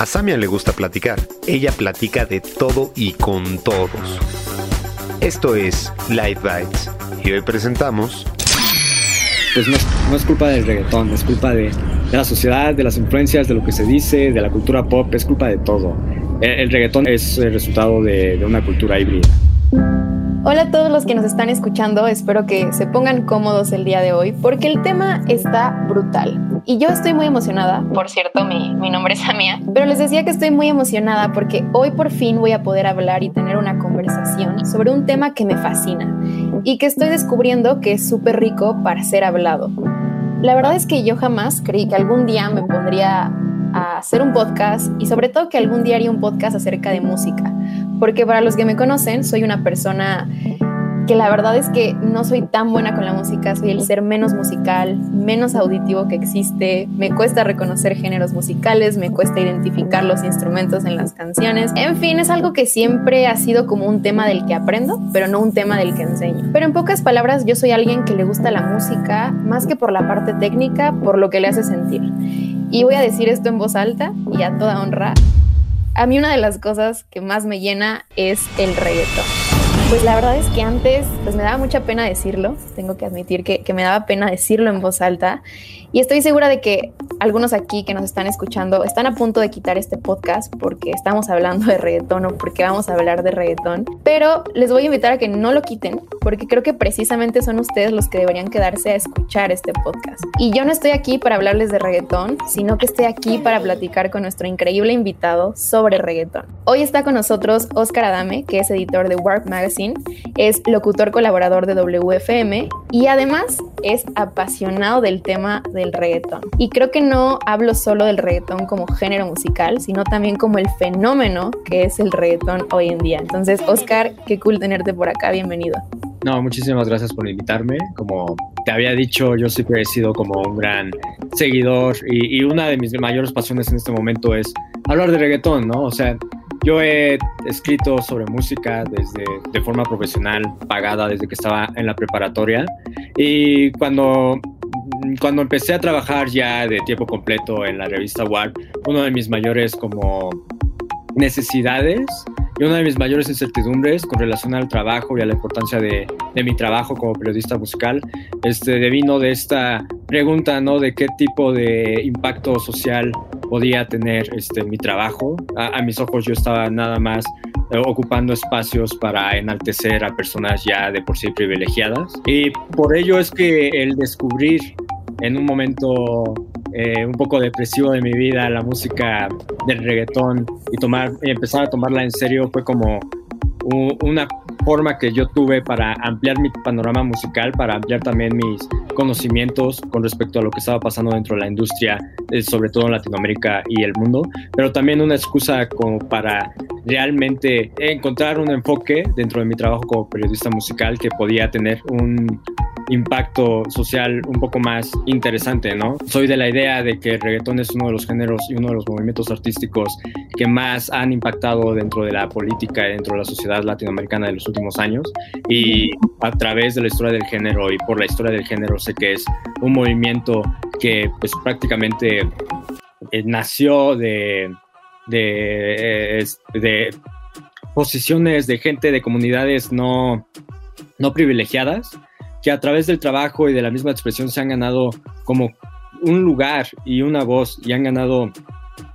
A Samia le gusta platicar. Ella platica de todo y con todos. Esto es Light Bites. Y hoy presentamos... Pues no, no es culpa del reggaetón, es culpa de, de, la sociedad, de las influencias, de lo que se dice, de la cultura pop, es culpa de todo. El, el reggaetón es el resultado de, de una cultura híbrida. Hola a todos los que nos están escuchando, espero que se pongan cómodos el día de hoy porque el tema está brutal. Y yo estoy muy emocionada, por cierto, mi, mi nombre es Amia, pero les decía que estoy muy emocionada porque hoy por fin voy a poder hablar y tener una conversación sobre un tema que me fascina y que estoy descubriendo que es súper rico para ser hablado. La verdad es que yo jamás creí que algún día me pondría a hacer un podcast y sobre todo que algún día haría un podcast acerca de música, porque para los que me conocen soy una persona que la verdad es que no soy tan buena con la música, soy el ser menos musical, menos auditivo que existe, me cuesta reconocer géneros musicales, me cuesta identificar los instrumentos en las canciones, en fin, es algo que siempre ha sido como un tema del que aprendo, pero no un tema del que enseño. Pero en pocas palabras, yo soy alguien que le gusta la música más que por la parte técnica, por lo que le hace sentir. Y voy a decir esto en voz alta y a toda honra. A mí una de las cosas que más me llena es el reggaetón. Pues la verdad es que antes pues me daba mucha pena decirlo, tengo que admitir que, que, me daba pena decirlo en voz alta y estoy segura de que algunos aquí que nos están escuchando están a punto de quitar este podcast porque estamos hablando de reggaetón o porque vamos a hablar de reggaetón, pero les voy a invitar a que no lo quiten porque creo que precisamente son ustedes los que deberían quedarse a escuchar este podcast. Y yo no estoy aquí para hablarles de reggaetón, sino que estoy aquí para platicar con nuestro increíble invitado sobre reggaetón. Hoy está con nosotros Oscar Adame, que es editor de Warp Magazine es locutor colaborador de WFM y además es apasionado del tema del reggaetón. Y creo que no hablo solo del reggaetón como género musical, sino también como el fenómeno que es el reggaetón hoy en día. Entonces, Oscar, qué cool tenerte por acá, bienvenido. No, muchísimas gracias por invitarme. Como te había dicho, yo siempre he sido como un gran seguidor y, y una de mis mayores pasiones en este momento es hablar de reggaetón, ¿no? O sea, yo he escrito sobre música desde de forma profesional, pagada desde que estaba en la preparatoria y cuando cuando empecé a trabajar ya de tiempo completo en la revista Warp, uno de mis mayores como necesidades y una de mis mayores incertidumbres con relación al trabajo y a la importancia de, de mi trabajo como periodista musical, este, devino de esta pregunta, ¿no? De qué tipo de impacto social podía tener este, mi trabajo. A, a mis ojos yo estaba nada más eh, ocupando espacios para enaltecer a personas ya de por sí privilegiadas. Y por ello es que el descubrir en un momento eh, un poco depresivo de mi vida la música del reggaetón y, tomar, empezar a tomarla en serio fue como un, una forma que yo tuve para ampliar mi panorama musical, para ampliar también mis conocimientos con respecto a lo que estaba pasando dentro de la industria, eh, sobre todo en Latinoamérica y el mundo, pero también una excusa como para realmente encontrar un enfoque dentro de mi trabajo como periodista musical que podía tener un impacto social un poco más interesante, ¿no? Soy de la idea de que el reggaetón es uno de los géneros y uno de los movimientos artísticos que más han impactado dentro de la política y dentro de la sociedad latinoamericana de los últimos años y a través de la historia del género y por la historia del género sé que es un movimiento que pues prácticamente eh, nació de, de, de posiciones de gente de comunidades no, no privilegiadas que a través del trabajo y de la misma expresión se han ganado como un lugar y una voz y han ganado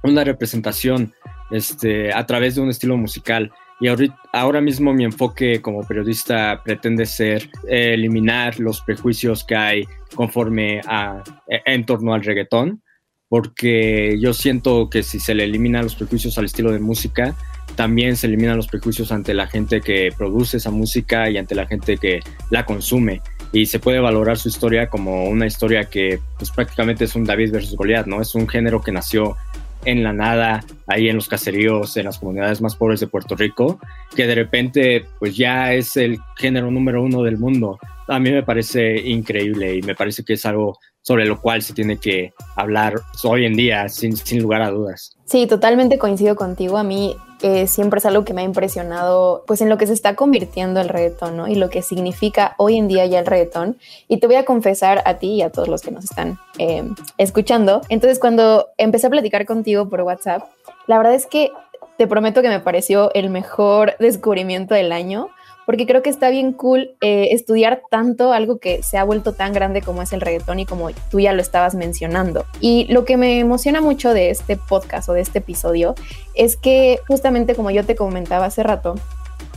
una representación este, a través de un estilo musical. Y ahora mismo mi enfoque como periodista pretende ser eliminar los prejuicios que hay conforme a, e, en torno al reggaetón, porque yo siento que si se le eliminan los prejuicios al estilo de música, también se eliminan los prejuicios ante la gente que produce esa música y ante la gente que la consume. Y se puede valorar su historia como una historia que pues prácticamente es un David versus Goliat, ¿no? Es un género que nació en la nada, ahí en los caseríos, en las comunidades más pobres de Puerto Rico, que de repente pues ya es el género número uno del mundo. A mí me parece increíble y me parece que es algo sobre lo cual se tiene que hablar hoy en día, sin, sin lugar a dudas. Sí, totalmente coincido contigo. A mí eh, siempre es algo que me ha impresionado, pues en lo que se está convirtiendo el reggaetón, ¿no? Y lo que significa hoy en día ya el reggaetón. Y te voy a confesar a ti y a todos los que nos están eh, escuchando. Entonces, cuando empecé a platicar contigo por WhatsApp, la verdad es que te prometo que me pareció el mejor descubrimiento del año porque creo que está bien cool eh, estudiar tanto algo que se ha vuelto tan grande como es el reggaetón y como tú ya lo estabas mencionando. Y lo que me emociona mucho de este podcast o de este episodio es que justamente como yo te comentaba hace rato,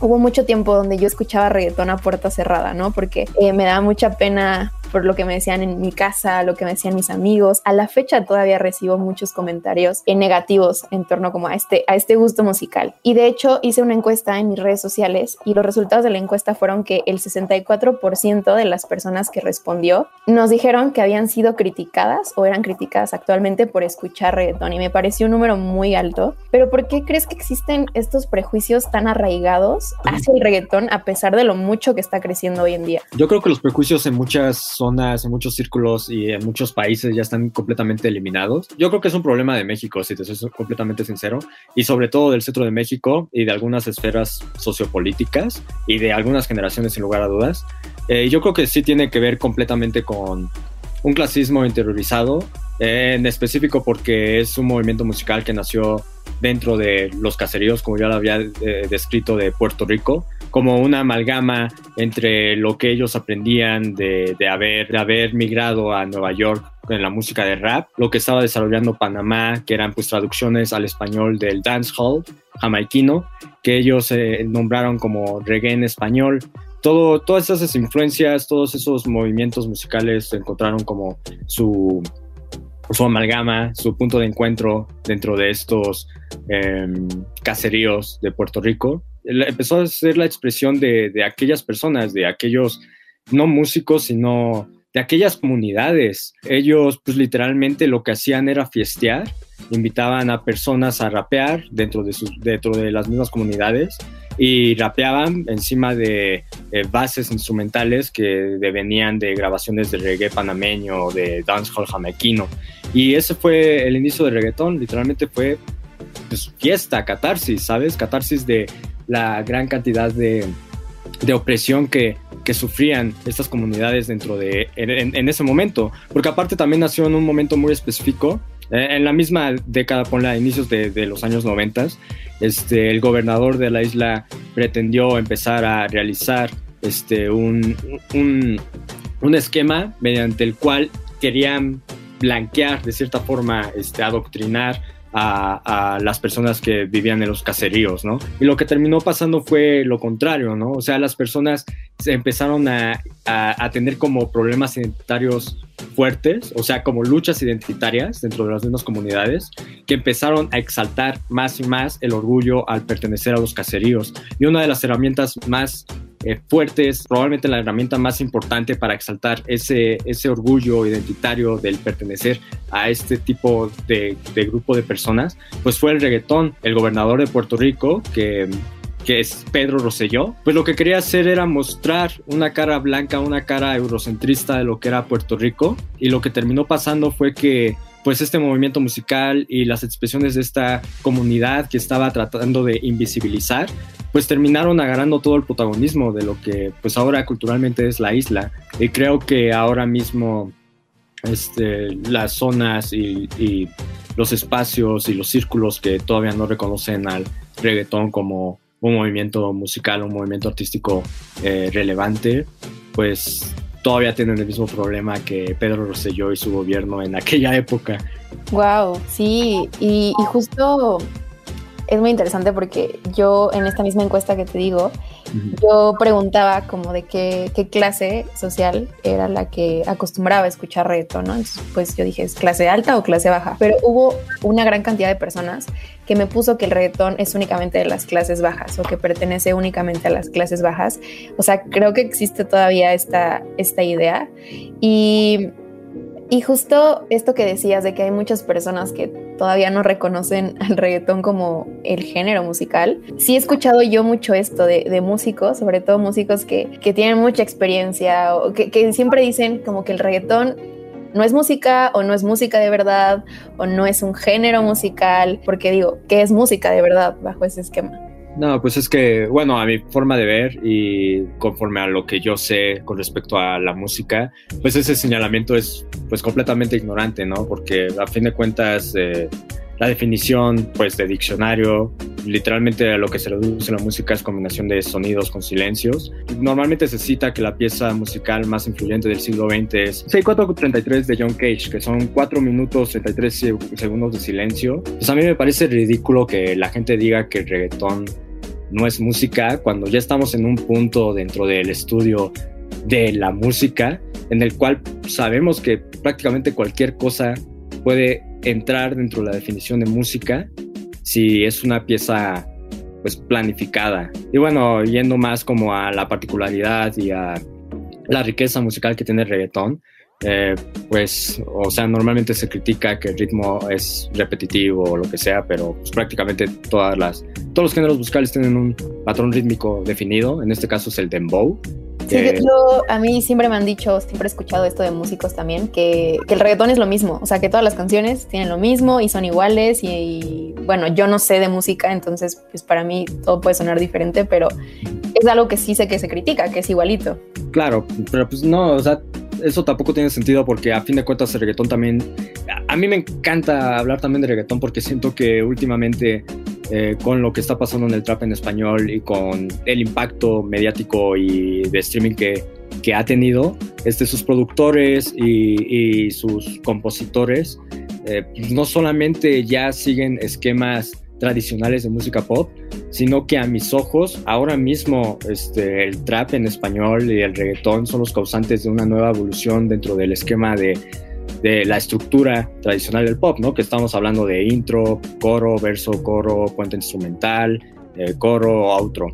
hubo mucho tiempo donde yo escuchaba reggaetón a puerta cerrada, ¿no? Porque eh, me daba mucha pena por lo que me decían en mi casa, lo que me decían mis amigos. A la fecha todavía recibo muchos comentarios negativos en torno como a este, a este gusto musical. Y de hecho hice una encuesta en mis redes sociales y los resultados de la encuesta fueron que el 64% de las personas que respondió nos dijeron que habían sido criticadas o eran criticadas actualmente por escuchar reggaetón y me pareció un número muy alto. Pero ¿por qué crees que existen estos prejuicios tan arraigados hacia el reggaetón a pesar de lo mucho que está creciendo hoy en día? Yo creo que los prejuicios en muchas zonas, en muchos círculos y en muchos países ya están completamente eliminados. Yo creo que es un problema de México, si te soy completamente sincero, y sobre todo del centro de México y de algunas esferas sociopolíticas y de algunas generaciones sin lugar a dudas. Eh, yo creo que sí tiene que ver completamente con un clasismo interiorizado, en específico porque es un movimiento musical que nació dentro de los caseríos, como ya lo había eh, descrito, de Puerto Rico, como una amalgama entre lo que ellos aprendían de, de, haber, de haber migrado a Nueva York en la música de rap, lo que estaba desarrollando Panamá, que eran pues traducciones al español del dancehall jamaiquino, que ellos eh, nombraron como reggae en español. Todo, todas esas influencias, todos esos movimientos musicales encontraron como su, su amalgama, su punto de encuentro dentro de estos em, caseríos de Puerto Rico empezó a ser la expresión de, de aquellas personas, de aquellos no músicos, sino de aquellas comunidades. Ellos, pues literalmente lo que hacían era fiestear, invitaban a personas a rapear dentro de, sus, dentro de las mismas comunidades y rapeaban encima de eh, bases instrumentales que venían de grabaciones de reggae panameño o de dancehall jamaiquino. Y ese fue el inicio del reggaetón, literalmente fue pues, fiesta, catarsis, ¿sabes? Catarsis de la gran cantidad de, de opresión que, que, sufrían estas comunidades dentro de, en, ese momento, porque aparte también nació en un momento muy específico, eh, en la misma década, ponle a inicios de, de, los años 90, este, el gobernador de la isla pretendió empezar a realizar este, un, un, un esquema mediante el cual querían blanquear, de cierta forma, este, adoctrinar a, las personas que vivían en los caseríos, ¿no? Y lo que terminó pasando fue lo contrario, ¿no? O sea, las personas se empezaron a, a, tener como problemas identitarios fuertes, o sea, como luchas identitarias dentro de las mismas comunidades, que empezaron a exaltar más y más el orgullo al pertenecer a los caseríos. Y una de las herramientas más eh, fuertes, probablemente la herramienta más importante para exaltar ese, ese orgullo identitario del pertenecer a este tipo de, de grupo de personas, pues fue el reggaetón. El gobernador de Puerto Rico, que que es Pedro Rosselló, pues lo que quería hacer era mostrar una cara blanca, una cara eurocentrista de lo que era Puerto Rico y lo que terminó pasando fue que pues este movimiento musical y las expresiones de esta comunidad que estaba tratando de invisibilizar, pues terminaron agarrando todo el protagonismo de lo que pues ahora culturalmente es la isla. Y creo que ahora mismo este, las zonas y, los espacios y los círculos que todavía no reconocen al reggaetón como un movimiento musical, un movimiento artístico eh, relevante, pues todavía tienen el mismo problema que Pedro Rosselló y su gobierno en aquella época. Wow, sí, y, justo es muy interesante porque yo en esta misma encuesta que te digo, yo preguntaba como de qué, qué, clase social era la que acostumbraba escuchar reggaetón, ¿no? Pues yo dije, ¿es clase alta o clase baja? Pero hubo una gran cantidad de personas que me puso que el reggaetón es únicamente de las clases bajas o que pertenece únicamente a las clases bajas. O sea, creo que existe todavía esta, esta idea. Y, y justo esto que decías de que hay muchas personas que todavía no reconocen al reggaetón como el género musical. Sí he escuchado yo mucho esto de, músicos, sobre todo músicos que, que tienen mucha experiencia o que, que siempre dicen como que el reggaetón no es música o no es música de verdad o no es un género musical, porque digo, ¿qué es música de verdad bajo ese esquema? No, pues es que, bueno, a mi forma de ver y conforme a lo que yo sé con respecto a la música, pues ese señalamiento es pues completamente ignorante, ¿no? Porque a fin de cuentas... Eh, la definición pues de diccionario, literalmente lo que se reduce la música es combinación de sonidos con silencios. Normalmente se cita que la pieza musical más influyente del siglo XX es 6433 de John Cage, que son 4 minutos 33 segundos de silencio. Pues a mí me parece ridículo que la gente diga que el reggaetón no es música cuando ya estamos en un punto dentro del estudio de la música en el cual sabemos que prácticamente cualquier cosa puede entrar dentro de la definición de música si es una pieza pues planificada. Y bueno, yendo más como a la particularidad y a la riqueza musical que tiene el reggaetón, eh, pues, o sea, normalmente se critica que el ritmo es repetitivo o lo que sea, pero pues, prácticamente todas las, todos los géneros musicales tienen un patrón rítmico definido, en este caso es el dembow, Sí, yo, a mí siempre me han dicho, siempre he escuchado esto de músicos también, que, que, el reggaetón es lo mismo, o sea, que todas las canciones tienen lo mismo y son iguales y, bueno, yo no sé de música, entonces pues para mí todo puede sonar diferente, pero es algo que sí sé que se critica, que es igualito. Claro, pero pues no, o sea, eso tampoco tiene sentido porque a fin de cuentas el reggaetón también, a mí me encanta hablar también de reggaetón porque siento que últimamente eh, con lo que está pasando en el trap en español y con el impacto mediático y de streaming que, que ha tenido, este, sus productores y, y sus compositores eh, no solamente ya siguen esquemas tradicionales de música pop, sino que a mis ojos ahora mismo este, el trap en español y el reggaetón son los causantes de una nueva evolución dentro del esquema de de la estructura tradicional del pop, ¿no? Que estamos hablando de intro, coro, verso, coro, puente instrumental, eh, coro, outro.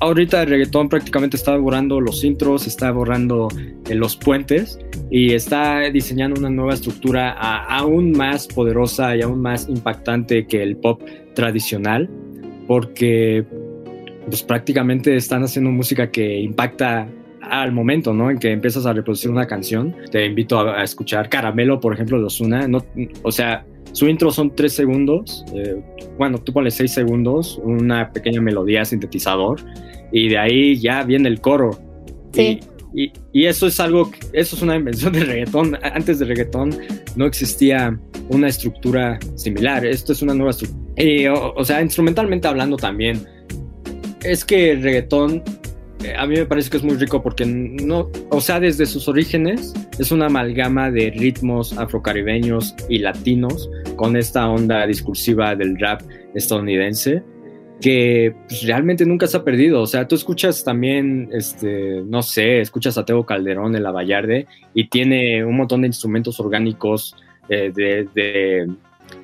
ahorita el reggaetón prácticamente está borrando los intros, está borrando eh, los puentes y está diseñando una nueva estructura aún más poderosa y aún más impactante que el pop tradicional, porque pues prácticamente están haciendo música que impacta al momento, ¿no? En que empiezas a reproducir una canción. Te invito a, escuchar Caramelo, por ejemplo, de Ozuna. No, o sea, su intro son tres segundos. Eh, bueno, tú pones seis segundos, una pequeña melodía sintetizador. Y de ahí ya viene el coro. Sí. Y, y, eso es algo, eso es una invención de reggaetón. Antes de reggaetón no existía una estructura similar. Esto es una nueva estructura. Y, o, o sea, instrumentalmente hablando también, es que el reggaetón eh, a mí me parece que es muy rico porque no, o sea, desde sus orígenes es una amalgama de ritmos afrocaribeños y latinos con esta onda discursiva del rap estadounidense que pues, realmente nunca se ha perdido. O sea, tú escuchas también, este, no sé, escuchas a Teo Calderón en La Vallarde y tiene un montón de instrumentos orgánicos eh, de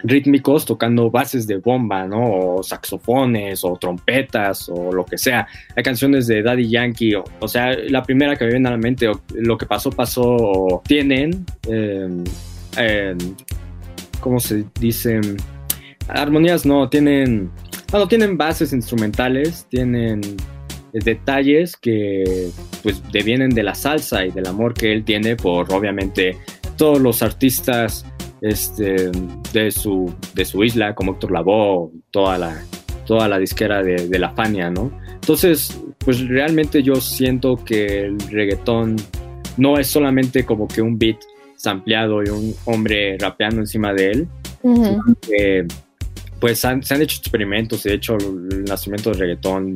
rítmicos tocando bases de bomba, ¿no? O saxofones o trompetas o lo que sea. Hay canciones de Daddy Yankee, o, sea, la primera que me viene a la mente, lo que pasó, pasó, tienen, eh, ¿cómo se dice? Armonías no, tienen, bueno, tienen bases instrumentales, tienen detalles que pues devienen de la salsa y del amor que él tiene por obviamente todos los artistas este, de, su, de su isla, como Héctor Lavoe, toda la, toda la disquera de, la Fania, ¿no? Entonces, pues realmente yo siento que el reggaetón no es solamente como que un beat sampleado y un hombre rapeando encima de él, pues se han hecho experimentos, de hecho el nacimiento del reggaetón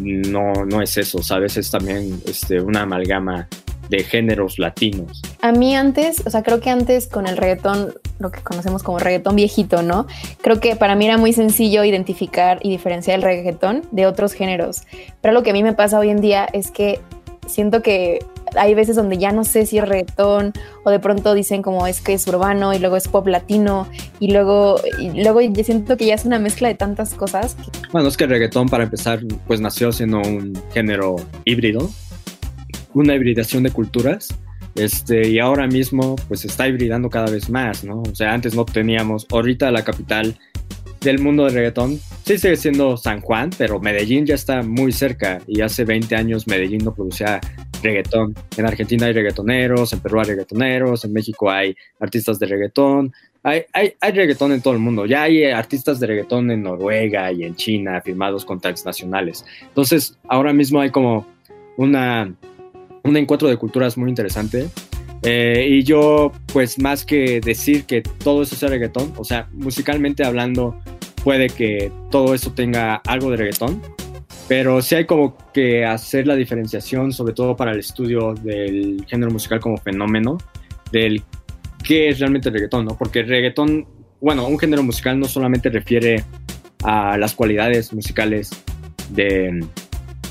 no, no es eso, ¿sabes? Es también este, una amalgama de géneros latinos. A mí antes, o sea, creo que antes con el reggaetón lo que conocemos como reggaetón viejito, ¿no? Creo que para mí era muy sencillo identificar y diferenciar el reggaetón de otros géneros, pero lo que a mí me pasa hoy en día es que siento que hay veces donde ya no sé si es reggaetón o de pronto dicen como es que es urbano y luego es pop latino y luego, y luego yo siento que ya es una mezcla de tantas cosas. Bueno, es que el reggaetón para empezar pues nació siendo un género híbrido, una hibridación de culturas. Este, y ahora mismo pues está hibridando cada vez más, ¿no? O sea, antes no teníamos, ahorita la capital del mundo del reggaetón sí sigue siendo San Juan, pero Medellín ya está muy cerca y hace 20 años Medellín no producía reggaetón. En Argentina hay reggaetoneros, en Perú hay reggaetoneros, en México hay artistas de reggaetón. Hay, hay, hay reggaetón en todo el mundo. Ya hay artistas de reggaetón en Noruega y en China firmados con nacionales. Entonces, ahora mismo hay como una, un encuentro de culturas muy interesante. Eh, y yo, pues más que decir que todo eso sea reggaetón, o sea, musicalmente hablando, puede que todo eso tenga algo de reggaetón, pero sí hay como que hacer la diferenciación, sobre todo para el estudio del género musical como fenómeno, del qué es realmente el reggaetón, ¿no? Porque reggaetón, bueno, un género musical no solamente refiere a las cualidades musicales de,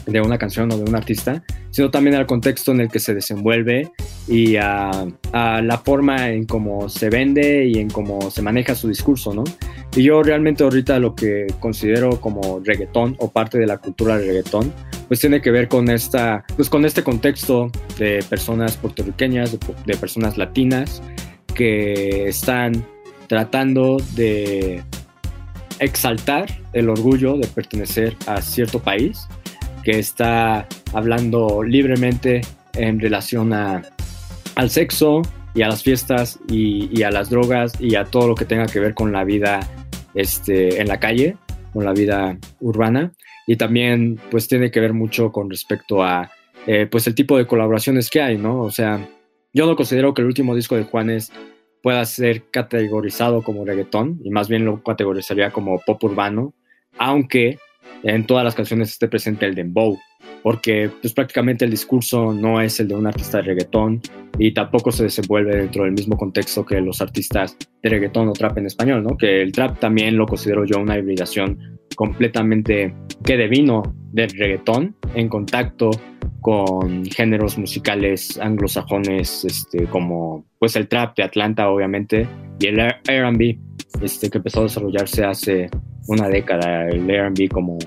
de una canción o de un artista, sino también al contexto en el que se desenvuelve y a, a, la forma en cómo se vende y en cómo se maneja su discurso, ¿no? Y yo realmente ahorita lo que considero como reggaetón o parte de la cultura del reggaetón, pues tiene que ver con esta, pues con este contexto de personas puertorriqueñas, de, de personas latinas que están tratando de exaltar el orgullo de pertenecer a cierto país que está hablando libremente en relación a, al sexo y a las fiestas y, a las drogas y a todo lo que tenga que ver con la vida este, en la calle, con la vida urbana. Y también pues tiene que ver mucho con respecto a eh, pues el tipo de colaboraciones que hay, ¿no? O sea, yo no considero que el último disco de Juanes pueda ser categorizado como reggaetón y más bien lo categorizaría como pop urbano, aunque en todas las canciones esté presente el dembow, porque pues prácticamente el discurso no es el de un artista de reggaetón y tampoco se desenvuelve dentro del mismo contexto que los artistas de reggaetón o trap en español, ¿no? Que el trap también lo considero yo una hibridación completamente que devino del reggaetón en contacto con géneros musicales anglosajones este, como pues el trap de Atlanta obviamente y el R&B este, que empezó a desarrollarse hace una década, el R&B como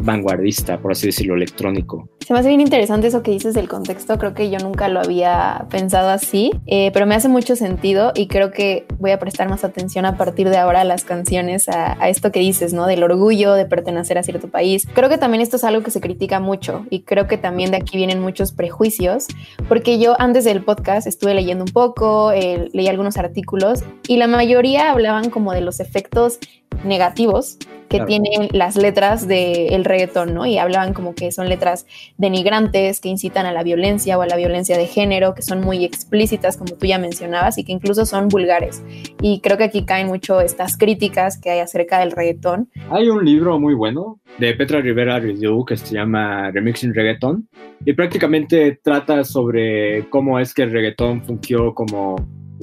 vanguardista, por así decirlo, electrónico. Se me hace bien interesante eso que dices del contexto, creo que yo nunca lo había pensado así, eh, pero me hace mucho sentido y creo que voy a prestar más atención a partir de ahora a las canciones, a, a, esto que dices, ¿no? Del orgullo de pertenecer a cierto país. Creo que también esto es algo que se critica mucho y creo que también de aquí vienen muchos prejuicios, porque yo antes del podcast estuve leyendo un poco, eh, leí algunos artículos y la mayoría hablaban como de los efectos negativos que claro. tienen las letras del reggaetón, ¿no? Y hablaban como que son letras denigrantes, que incitan a la violencia o a la violencia de género, que son muy explícitas, como tú ya mencionabas, y que incluso son vulgares. Y creo que aquí caen mucho estas críticas que hay acerca del reggaetón. Hay un libro muy bueno de Petra Rivera Review que se llama Remixing Reggaeton, y prácticamente trata sobre cómo es que el reggaetón fungió como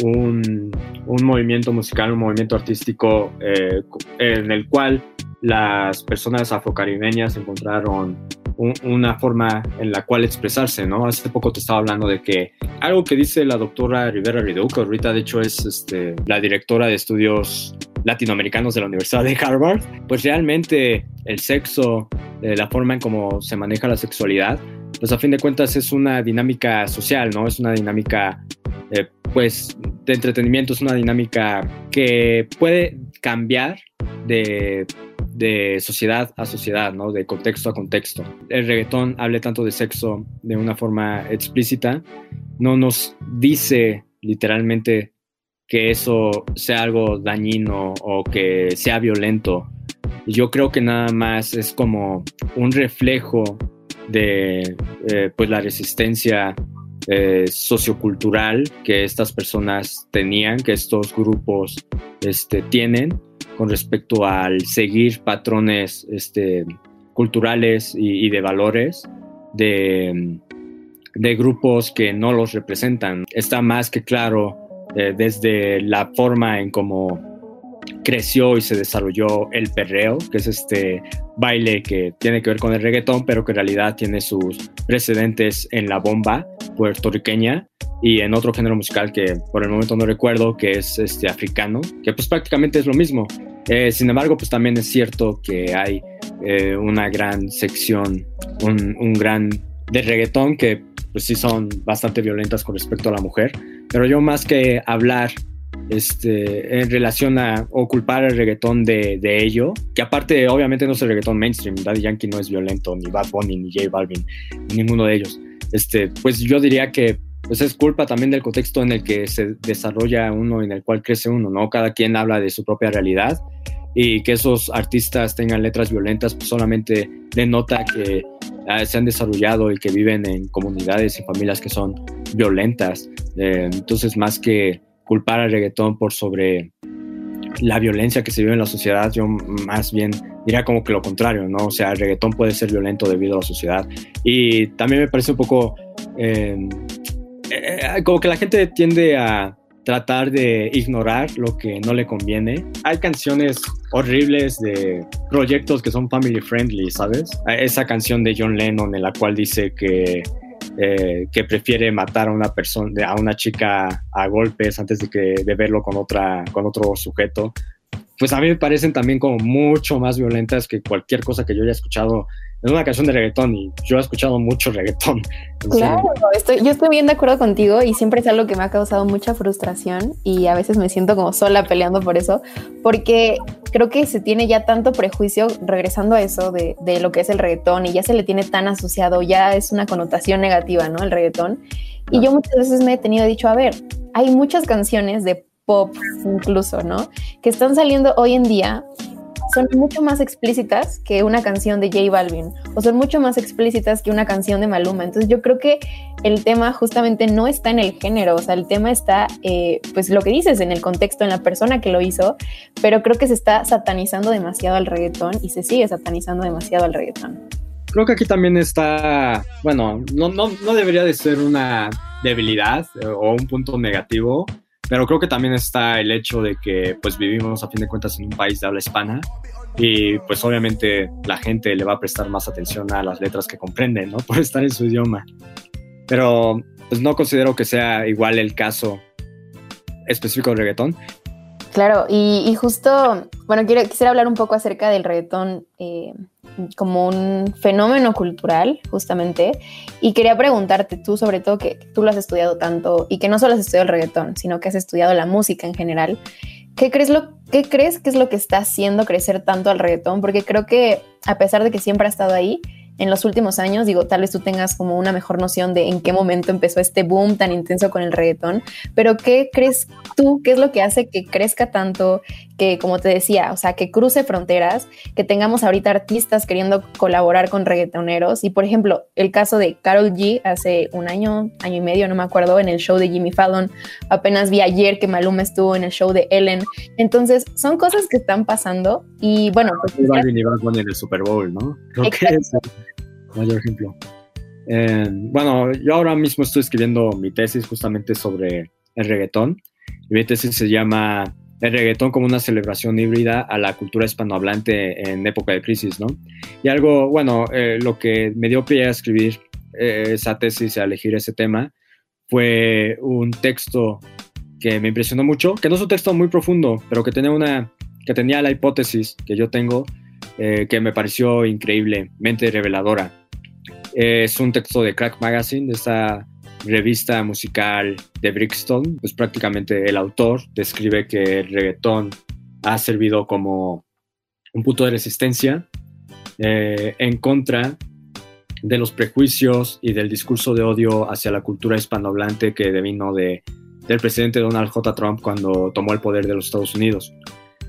un, un, movimiento musical, un movimiento artístico eh, en el cual las personas afrocaribeñas encontraron un, una forma en la cual expresarse, ¿no? Hace poco te estaba hablando de que algo que dice la doctora Rivera Rideau, que ahorita de hecho es este, la directora de estudios latinoamericanos de la Universidad de Harvard, pues realmente el sexo, eh, la forma en cómo se maneja la sexualidad, pues a fin de cuentas es una dinámica social, ¿no? Es una dinámica eh, pues de entretenimiento es una dinámica que puede cambiar de, de, sociedad a sociedad, ¿no? De contexto a contexto. El reggaetón hable tanto de sexo de una forma explícita, no nos dice literalmente que eso sea algo dañino o que sea violento. Yo creo que nada más es como un reflejo de eh, pues la resistencia eh, sociocultural que estas personas tenían, que estos grupos este, tienen con respecto al seguir patrones este, culturales y, de valores de, de, grupos que no los representan. Está más que claro eh, desde la forma en cómo creció y se desarrolló el perreo, que es este baile que tiene que ver con el reggaetón, pero que en realidad tiene sus precedentes en la bomba puertorriqueña y en otro género musical que por el momento no recuerdo, que es este africano, que pues prácticamente es lo mismo. Eh, sin embargo, pues también es cierto que hay eh, una gran sección, un, un gran de reggaetón que pues sí son bastante violentas con respecto a la mujer, pero yo más que hablar este, en relación a o culpar el reggaetón de, de, ello, que aparte obviamente no es el reggaetón mainstream, Daddy Yankee no es violento, ni Bad Bunny, ni J Balvin, ninguno de ellos. Este, pues yo diría que pues es culpa también del contexto en el que se desarrolla uno, en el cual crece uno, ¿no? Cada quien habla de su propia realidad y que esos artistas tengan letras violentas pues solamente denota que ah, se han desarrollado y que viven en comunidades y familias que son violentas. Eh, entonces, más que culpar al reggaetón por sobre la violencia que se vive en la sociedad, yo más bien diría como que lo contrario, ¿no? O sea, el reggaetón puede ser violento debido a la sociedad. Y también me parece un poco em, eh, eh, como que la gente tiende a tratar de ignorar lo que no le conviene. Hay canciones horribles de proyectos que son family friendly, ¿sabes? Esa canción de John Lennon en la cual dice que eh, que prefiere matar a una persona, a una chica a golpes antes de que de verlo con otra, con otro sujeto. Pues a mí me parecen también como mucho más violentas que cualquier cosa que yo haya escuchado es una canción de reggaetón y yo he escuchado mucho reggaetón. Claro, estoy, yo estoy bien de acuerdo contigo y siempre es algo que me ha causado mucha frustración y a veces me siento como sola peleando por eso, porque creo que se tiene ya tanto prejuicio regresando a eso de, de lo que es el reggaetón y ya se le tiene tan asociado, ya es una connotación negativa, ¿no? El reggaetón. Y yo muchas veces me he tenido dicho, a ver, hay muchas canciones de pop incluso, ¿no? Que están saliendo hoy en día son mucho más explícitas que una canción de J Balvin o son mucho más explícitas que una canción de Maluma. Entonces yo creo que el tema justamente no está en el género, o sea, el tema está, eh, pues lo que dices, en el contexto, en la persona que lo hizo, pero creo que se está satanizando demasiado al reggaetón y se sigue satanizando demasiado al reggaetón. Creo que aquí también está, bueno, no, no, no debería de ser una debilidad o un punto negativo, pero creo que también está el hecho de que pues vivimos a fin de cuentas en un país de habla hispana y pues obviamente la gente le va a prestar más atención a las letras que comprenden, ¿no? Por estar en su idioma. Pero pues no considero que sea igual el caso específico del reggaetón. Claro, y, justo, bueno, quiero, quisiera hablar un poco acerca del reggaetón eh, como un fenómeno cultural, justamente, y quería preguntarte tú, sobre todo que, tú lo has estudiado tanto y que no solo has estudiado el reggaetón, sino que has estudiado la música en general. ¿Qué crees, lo, ¿Qué crees que es lo que está haciendo crecer tanto al reggaetón? Porque creo que a pesar de que siempre ha estado ahí, en los últimos años, digo, tal vez tú tengas como una mejor noción de en qué momento empezó este boom tan intenso con el reggaetón, pero ¿qué crees tú? ¿Qué es lo que hace que crezca tanto? Que, como te decía, o sea, que cruce fronteras, que tengamos ahorita artistas queriendo colaborar con reggaetoneros. Y, por ejemplo, el caso de Carol G hace un año, año y medio, no me acuerdo, en el show de Jimmy Fallon. Apenas vi ayer que Maluma estuvo en el show de Ellen. Entonces, son cosas que están pasando y, bueno, pues... en el Super Bowl, ¿no? Creo que es mayor ejemplo. Eh, bueno, yo ahora mismo estoy escribiendo mi tesis justamente sobre el reggaetón. Y mi tesis se llama El reggaetón como una celebración híbrida a la cultura hispanohablante en época de crisis, ¿no? Y algo, bueno, eh, lo que me dio pie a escribir eh, esa tesis, a elegir ese tema, fue un texto que me impresionó mucho, que no es un texto muy profundo, pero que tenía una, que tenía la hipótesis que yo tengo, que me pareció increíblemente reveladora es un texto de Crack Magazine, de esta revista musical de Brixton. Pues prácticamente el autor describe que el reggaetón ha servido como un punto de resistencia eh, en contra de los prejuicios y del discurso de odio hacia la cultura hispanohablante que devino de, del presidente Donald J. Trump cuando tomó el poder de los Estados Unidos.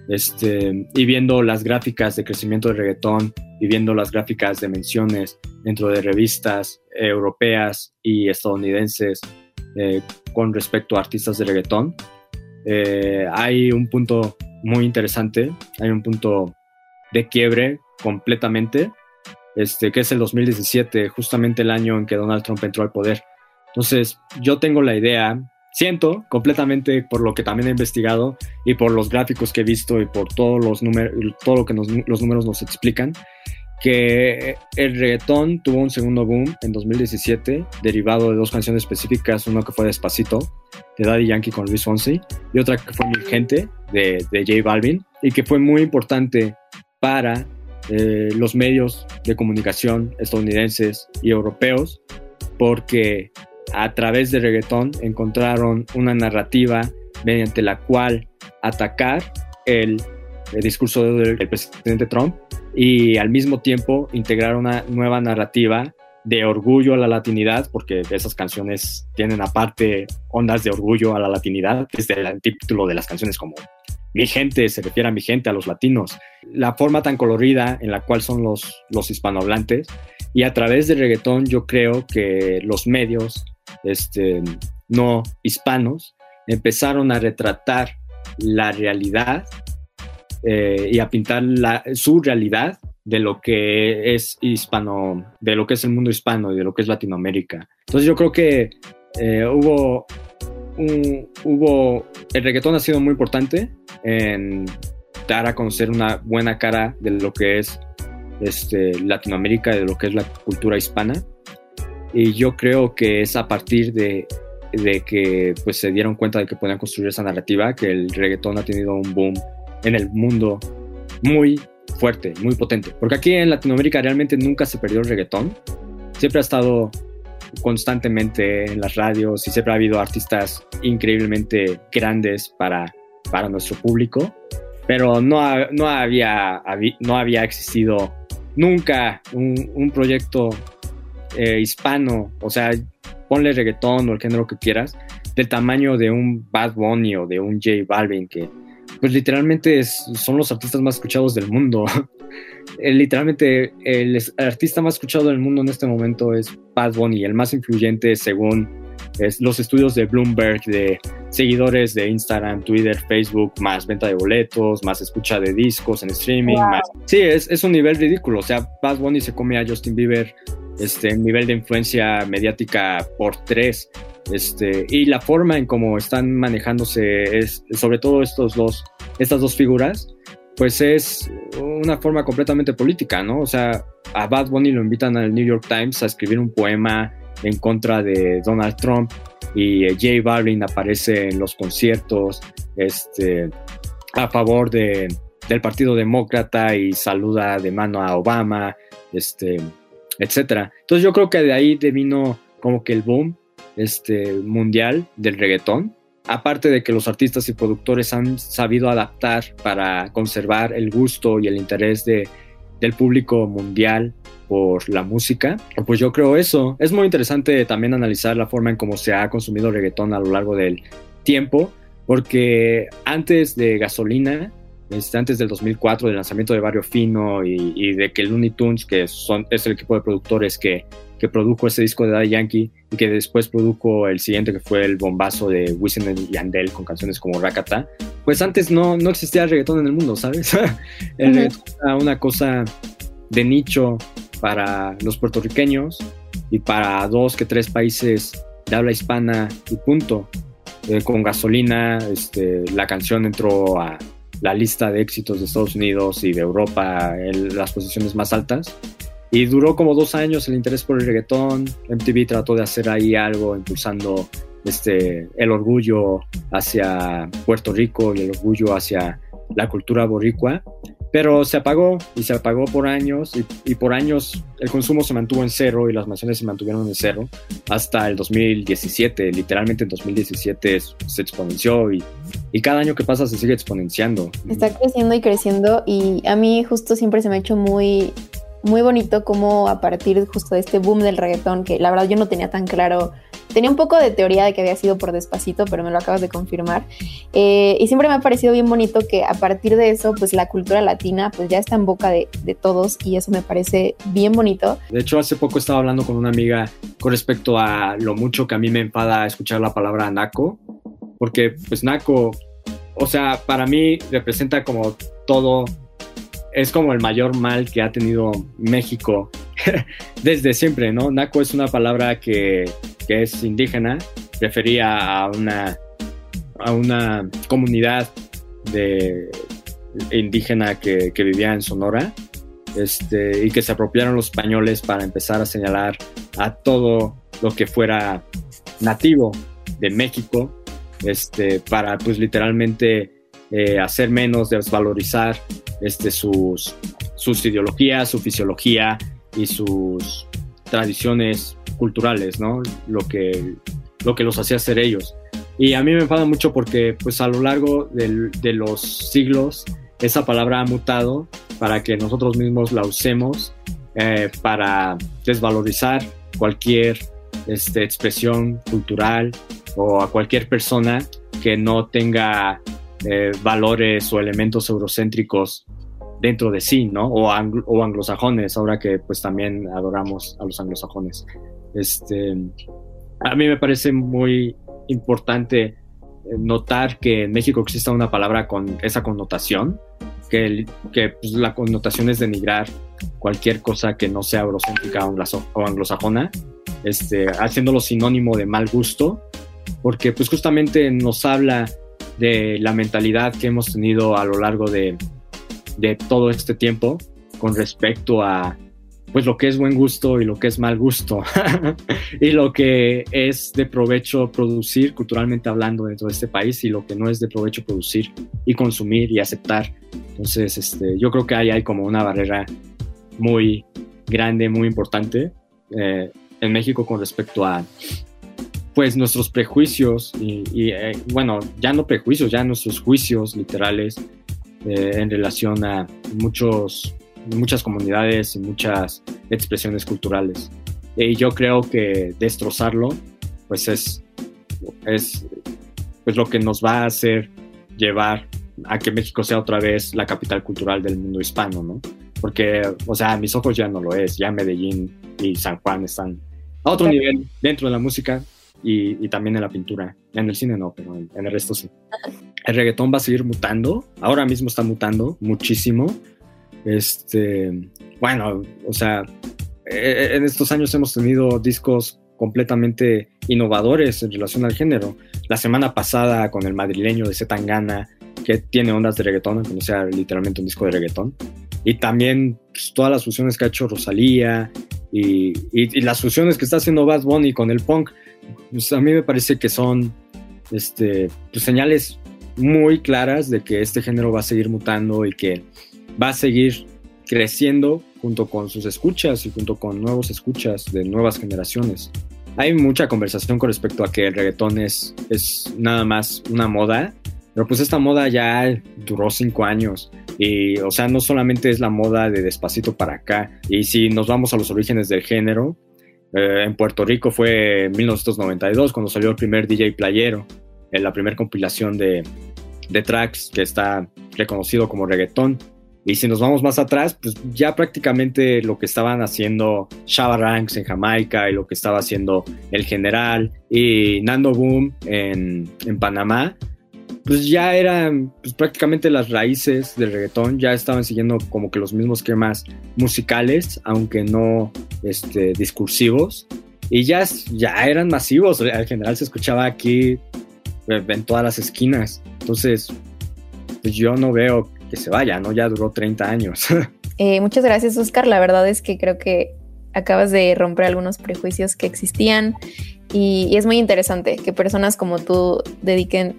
Este, y viendo las gráficas de crecimiento del reggaetón y viendo las gráficas de menciones dentro de revistas europeas y estadounidenses eh, con respecto a artistas de reggaetón, eh, hay un punto muy interesante, hay un punto de quiebre completamente, este, que es el 2017, justamente el año en que Donald Trump entró al poder. Entonces, yo tengo la idea siento completamente por lo que también he investigado y por los gráficos que he visto y por todos los números, todo lo que nos, los números nos explican, que el reggaetón tuvo un segundo boom en 2017, derivado de dos canciones específicas, uno que fue Despacito, de Daddy Yankee con Luis Fonsi, y otra que fue Mi Gente, de, de J Balvin, y que fue muy importante para eh, los medios de comunicación estadounidenses y europeos, porque a través de reggaetón encontraron una narrativa mediante la cual atacar el, el discurso del, presidente Trump y al mismo tiempo integrar una nueva narrativa de orgullo a la latinidad, porque esas canciones tienen aparte ondas de orgullo a la latinidad, desde el título de las canciones como mi gente, se refiere a mi gente, a los latinos. La forma tan colorida en la cual son los, los hispanohablantes. Y a través del reggaetón yo creo que los medios este, no hispanos empezaron a retratar la realidad eh, y a pintar la, su realidad de lo que es hispano, de lo que es el mundo hispano y de lo que es Latinoamérica. Entonces yo creo que eh, hubo, hubo, el reggaetón ha sido muy importante en dar a conocer una buena cara de lo que es este, Latinoamérica, de lo que es la cultura hispana. Y yo creo que es a partir de, de que pues, se dieron cuenta de que podían construir esa narrativa que el reggaetón ha tenido un boom en el mundo muy fuerte, muy potente. Porque aquí en Latinoamérica realmente nunca se perdió el reggaetón. Siempre ha estado constantemente en las radios y siempre ha habido artistas increíblemente grandes para, para nuestro público. Pero no, no, había, no había existido nunca un, un proyecto eh, hispano, o sea, ponle reggaetón o el género que quieras, del tamaño de un Bad Bunny o de un J Balvin, que pues literalmente es- son los artistas más escuchados del mundo. Eh, literalmente el artista más escuchado del mundo en este momento es Bad Bunny, el más influyente según es, los estudios de Bloomberg, de seguidores de Instagram, Twitter, Facebook, más venta de boletos, más escucha de discos en streaming. Wow. Más... Sí, es, es un nivel ridículo. O sea, Bad Bunny se come a Justin Bieber este nivel de influencia mediática por tres. Este, y la forma en cómo están manejándose es, sobre todo estos dos, estas dos figuras, pues es una forma completamente política, ¿no? O sea, a Bad Bunny lo invitan al New York Times a escribir un poema en contra de Donald Trump y eh, J Balvin aparece en los conciertos este, a favor de, del Partido Demócrata y saluda de mano a Obama, este, etcétera. Entonces yo creo que de ahí devino como que el boom este, mundial del reggaetón. Aparte de que los artistas y productores han sabido adaptar para conservar el gusto y el interés de, del público mundial por la música, pues yo creo eso. Es muy interesante también analizar la forma en cómo se ha consumido reggaetón a lo largo del tiempo, porque antes de Gasolina, este, antes del 2004, del lanzamiento de Barrio Fino y, y de que Looney Tunes, que son, es el equipo de productores que, que produjo ese disco de Daddy Yankee y que después produjo el siguiente que fue el bombazo de Wisin y Yandel con canciones como Rakata, pues antes no, no existía el reggaetón en el mundo, ¿sabes? el Ujú. reggaetón era una cosa de nicho para los puertorriqueños y para dos que tres países de habla hispana y punto. Eh, con gasolina, este, la canción entró a la lista de éxitos de Estados Unidos y de Europa en las posiciones más altas. Y duró como dos años el interés por el reggaetón. MTV trató de hacer ahí algo impulsando este, el orgullo hacia Puerto Rico y el orgullo hacia la cultura boricua. Pero se apagó y se apagó por años y, por años el consumo se mantuvo en cero y las mansiones se mantuvieron en cero hasta el 2017. Literalmente en 2017 es- se exponenció y, y cada año que pasa se sigue exponenciando. Está creciendo y creciendo y a mí justo siempre se me ha hecho muy, muy bonito como a partir justo de este boom del reggaetón, que la verdad yo no tenía tan claro, tenía un poco de teoría de que había sido por despacito, pero me lo acabas de confirmar. Eh, y siempre me ha parecido bien bonito que a partir de eso, pues la cultura latina pues ya está en boca de, de todos y eso me parece bien bonito. De hecho, hace poco estaba hablando con una amiga con respecto a lo mucho que a mí me enfada escuchar la palabra naco, porque pues naco, o sea, para mí representa como todo, es como el mayor mal que ha tenido México desde siempre, ¿no? Naco es una palabra que, es indígena refería a una, a una comunidad de indígena que, que vivía en Sonora este, y que se apropiaron los españoles para empezar a señalar a todo lo que fuera nativo de México, este, para pues literalmente eh, hacer menos, desvalorizar este, sus, sus ideologías, su fisiología y sus tradiciones culturales, ¿no? Lo que, lo que los hacía ser ellos. Y a mí me enfada mucho porque pues a lo largo del, de los siglos esa palabra ha mutado para que nosotros mismos la usemos eh, para desvalorizar cualquier este, expresión cultural o a cualquier persona que no tenga eh, valores o elementos eurocéntricos dentro de sí, ¿no? O, o, anglosajones, ahora que pues también adoramos a los anglosajones. Este, a mí me parece muy importante eh, notar que en México exista una palabra con esa connotación, que, que pues, la connotación es denigrar cualquier cosa que no sea eurocéntrica o anglosajona, este, haciéndolo sinónimo de mal gusto, porque pues justamente nos habla de la mentalidad que hemos tenido a lo largo de, de todo este tiempo con respecto a pues lo que es buen gusto y lo que es mal gusto y lo que es de provecho producir culturalmente hablando dentro de este país y lo que no es de provecho producir y consumir y aceptar. Entonces, este, yo creo que ahí hay como una barrera muy grande, muy importante eh, en México con respecto a pues nuestros prejuicios y, eh, bueno, ya no prejuicios, ya nuestros juicios literales eh, en relación a muchos muchas comunidades y muchas expresiones culturales. Y yo creo que destrozarlo, pues es, es pues lo que nos va a hacer llevar a que México sea otra vez la capital cultural del mundo hispano, ¿no? Porque, o sea, a mis ojos ya no lo es, ya Medellín y San Juan están a otro nivel dentro de la música y, y también en la pintura. En el cine no, pero en, en el resto sí. El reggaetón va a seguir mutando, ahora mismo está mutando muchísimo este, bueno, o sea, e, e, en estos años hemos tenido discos completamente innovadores en relación al género. La semana pasada con el madrileño de Zetangana, que tiene ondas de reggaetón, aunque no sea literalmente un disco de reggaetón. Y también pues, todas las fusiones que ha hecho Rosalía y, y, las fusiones que está haciendo Bad Bunny con el punk, pues a mí me parece que son este, pues, señales muy claras de que este género va a seguir mutando y que va a seguir creciendo junto con sus escuchas y junto con nuevos escuchas de nuevas generaciones. Hay mucha conversación con respecto a que el reggaetón es, es nada más una moda, pero pues esta moda ya duró cinco años y o sea no solamente es la moda de despacito para acá y si nos vamos a los orígenes del género, eh, en Puerto Rico fue 1992 cuando salió el primer DJ playero, en la primera compilación de, de tracks que está reconocido como reggaetón. Y si nos vamos más atrás, pues ya prácticamente lo que estaban haciendo Shabba Ranks en Jamaica y lo que estaba haciendo El General y Nando Boom en, en Panamá, pues ya eran pues, prácticamente las raíces del reggaetón, ya estaban siguiendo como que los mismos esquemas musicales, aunque no este, discursivos, y ya, ya eran masivos, el general se escuchaba aquí eh, en todas las esquinas, entonces pues yo no veo que se vaya, ¿no? Ya duró 30 años. Eh, muchas gracias, Oscar. La verdad es que creo que acabas de romper algunos prejuicios que existían y, es muy interesante que personas como tú dediquen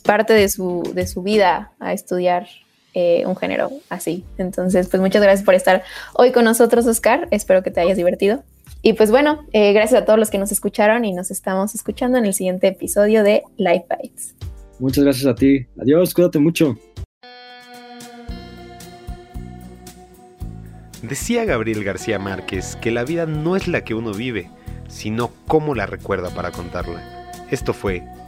parte de su, de su vida a estudiar eh, un género así. Entonces, pues muchas gracias por estar hoy con nosotros, Oscar. Espero que te hayas divertido. Y pues bueno, eh, gracias a todos los que nos escucharon y nos estamos escuchando en el siguiente episodio de Life Bites. Muchas gracias a ti. Adiós, cuídate mucho. Decía Gabriel García Márquez que la vida no es la que uno vive, sino cómo la recuerda para contarla. Esto fue